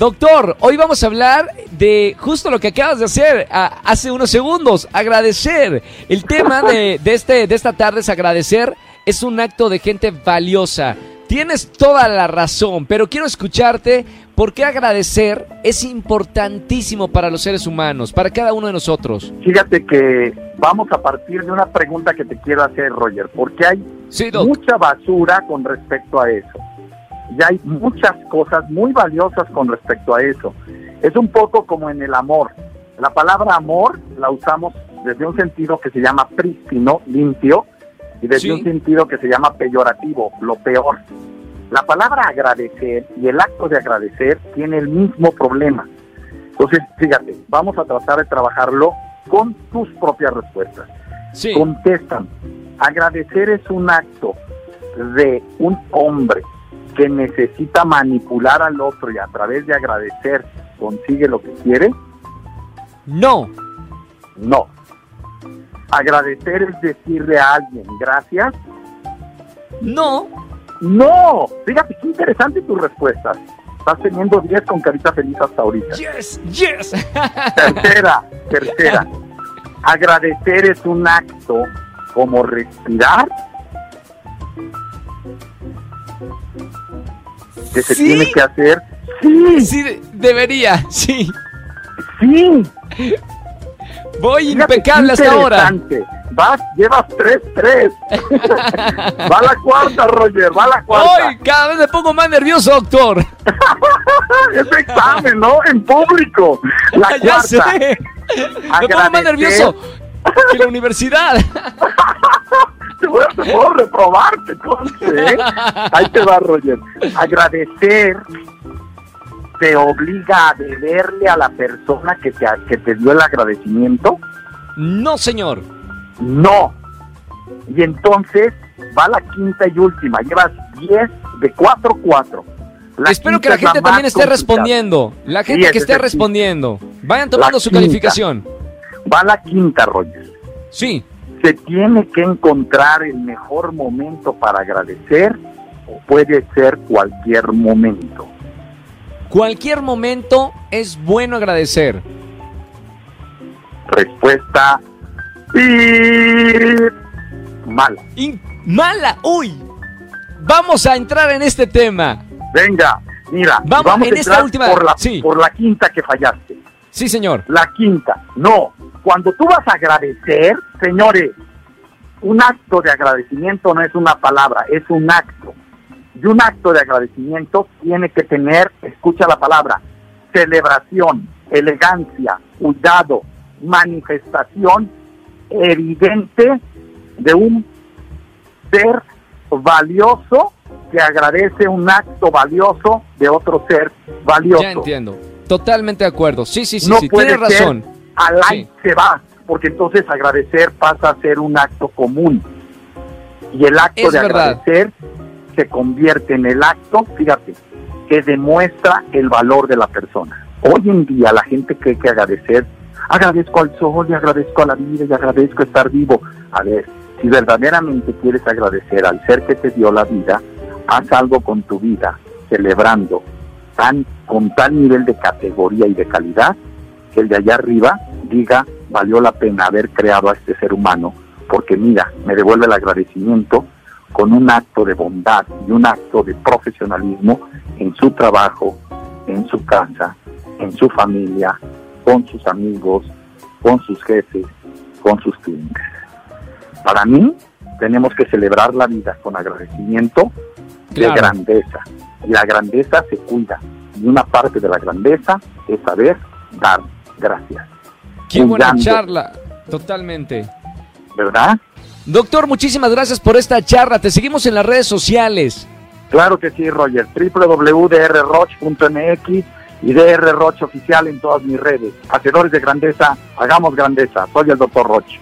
Doctor, hoy vamos a hablar de justo lo que acabas de hacer a- hace unos segundos, agradecer. El tema de, de este, de esta tarde es agradecer, es un acto de gente valiosa. Tienes toda la razón, pero quiero escucharte por qué agradecer es importantísimo para los seres humanos, para cada uno de nosotros. Fíjate que vamos a partir de una pregunta que te quiero hacer, Roger, porque hay Sí, mucha basura con respecto a eso. Y hay muchas cosas muy valiosas con respecto a eso. Es un poco como en el amor. La palabra amor la usamos desde un sentido que se llama prístino, limpio, y desde Sí. un sentido que se llama peyorativo, lo peor. La palabra agradecer y el acto de agradecer tiene el mismo problema. Entonces, fíjate, vamos a tratar de trabajarlo con tus propias respuestas. Sí, Contestan. Agradecer es un acto de un hombre que necesita manipular al otro y a través de agradecer consigue lo que quiere. no, No. Agradecer es decirle a alguien gracias. no, No. Fíjate qué interesante tus respuestas. Estás teniendo 10 con carita feliz hasta ahorita. yes, yes. Tercera, tercera. Agradecer es un acto como respirar que se ¿Sí? tiene que hacer. Sí, Sí, de- debería, sí. sí. Voy Fíjate impecable hasta ahora. Vas, llevas 3-3. va la cuarta, Roger, va la cuarta. ¡Ay! Cada vez me pongo más nervioso, doctor. Es examen, ¿no? En público. La ya cuarta. sé. Me pongo más nervioso que la universidad. Puedo reprobarte, conste, ¿eh? Ahí te va, Roger. Agradecer te obliga a deberle a la persona que te, que te dio el agradecimiento. No, señor. No. Y entonces va la quinta y última. Llevas 10 de 4-4. La Espero que la gente también esté complicada. respondiendo. La gente que es esté respondiendo. Vayan tomando La su quinta. calificación. Va la quinta, Roger. Sí. Se tiene que encontrar el mejor momento para agradecer o puede ser cualquier momento. Cualquier momento es bueno agradecer. Respuesta ¡pip! mala. In- mala. Uy. Vamos a entrar en este tema. Venga, mira, Vamos, vamos, en a esta entrar última- por la, sí. por la quinta que fallaste. Sí, señor. La quinta, no. Cuando tú vas a agradecer, señores, un acto de agradecimiento no es una palabra, es un acto. Y un acto de agradecimiento tiene que tener, escucha la palabra, celebración, elegancia, cuidado, manifestación evidente de un ser valioso que agradece un acto valioso de otro ser valioso Ya entiendo. Totalmente de acuerdo. Sí, sí, sí, no sí. Tienes razón. Al Sí. aire se va, porque entonces agradecer pasa a ser un acto común. Y el acto Es de verdad. agradecer se convierte en el acto, fíjate, que demuestra el valor de la persona. Hoy en día la gente cree que agradecer, agradezco al sol y agradezco a la vida y agradezco estar vivo. A ver, si verdaderamente quieres agradecer al ser que te dio la vida, haz algo con tu vida, celebrando tan, con tal nivel de categoría y de calidad que el de allá arriba diga valió la pena haber creado a este ser humano, porque mira, me devuelve el agradecimiento con un acto de bondad y un acto de profesionalismo en su trabajo, en su casa, en su familia, con sus amigos, con sus jefes, con sus clientes. Para mí, tenemos que celebrar la vida con agradecimiento Claro. de grandeza. Y la grandeza se cuida. Y una parte de la grandeza es saber dar gracias. Qué buena charla. Totalmente. ¿Verdad? Doctor, muchísimas gracias por esta charla. Te seguimos en las redes sociales. Claro que sí, Roger. www.drroch.mx y DR Roch oficial en todas mis redes. Hacedores de grandeza, hagamos grandeza. Soy el doctor Roch.